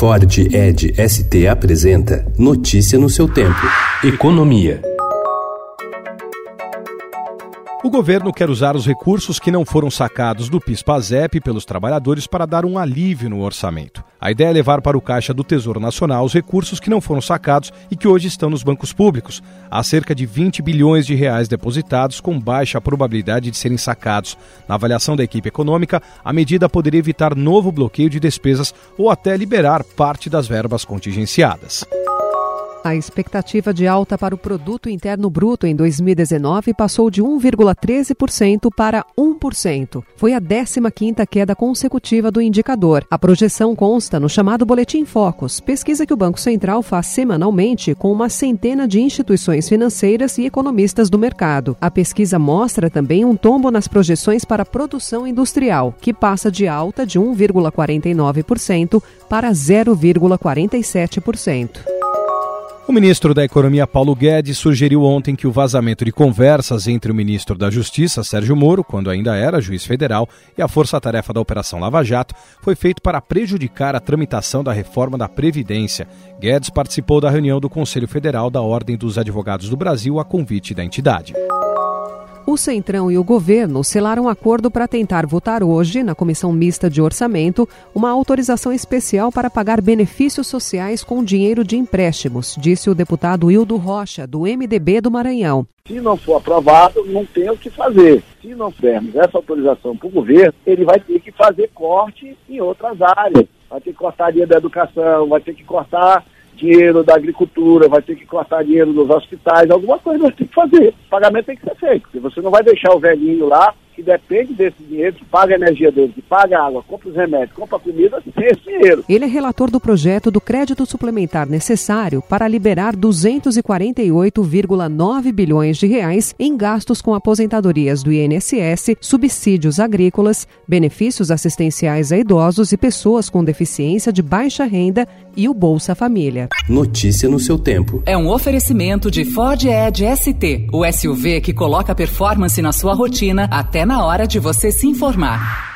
Ford Ed ST apresenta Notícia no seu tempo. Economia. O governo quer usar os recursos que não foram sacados do PIS-PASEP pelos trabalhadores para dar um alívio no orçamento. A ideia é levar para o Caixa do Tesouro Nacional os recursos que não foram sacados e que hoje estão nos bancos públicos. Há cerca de 20 bilhões de reais depositados com baixa probabilidade de serem sacados. Na avaliação da equipe econômica, a medida poderia evitar novo bloqueio de despesas ou até liberar parte das verbas contingenciadas. A expectativa de alta para o produto interno bruto em 2019 passou de 1,13% para 1%. Foi a 15ª queda consecutiva do indicador. A projeção consta no chamado Boletim Focus, pesquisa que o Banco Central faz semanalmente com uma centena de instituições financeiras e economistas do mercado. A pesquisa mostra também um tombo nas projeções para a produção industrial, que passa de alta de 1,49% para 0,47%. O ministro da Economia Paulo Guedes sugeriu ontem que o vazamento de conversas entre o ministro da Justiça, Sérgio Moro, quando ainda era juiz federal, e a força-tarefa da Operação Lava Jato foi feito para prejudicar a tramitação da reforma da Previdência. Guedes participou da reunião do Conselho Federal da Ordem dos Advogados do Brasil a convite da entidade. O Centrão e o governo selaram um acordo para tentar votar hoje, na Comissão Mista de Orçamento, uma autorização especial para pagar benefícios sociais com dinheiro de empréstimos, disse o deputado Hildo Rocha, do MDB do Maranhão. Se não for aprovado, não tem o que fazer. Se não dermos essa autorização para o governo, ele vai ter que fazer corte em outras áreas. Vai ter que cortar dinheiro da educação, vai ter que cortar dinheiro da agricultura, vai ter que cortar dinheiro dos hospitais, alguma coisa ter que fazer. O pagamento tem que ser feito. Você não vai deixar o velhinho lá que depende desse dinheiro, que paga a energia dele, que paga a água, compra os remédios, compra a comida, sem esse dinheiro. Ele é relator do projeto do crédito suplementar necessário para liberar 248,9 bilhões de reais em gastos com aposentadorias do INSS, subsídios agrícolas, benefícios assistenciais a idosos e pessoas com deficiência de baixa renda e o Bolsa Família. Notícia no seu tempo. É um oferecimento de Ford Edge ST, o SUV que coloca performance na sua rotina até na hora de você se informar.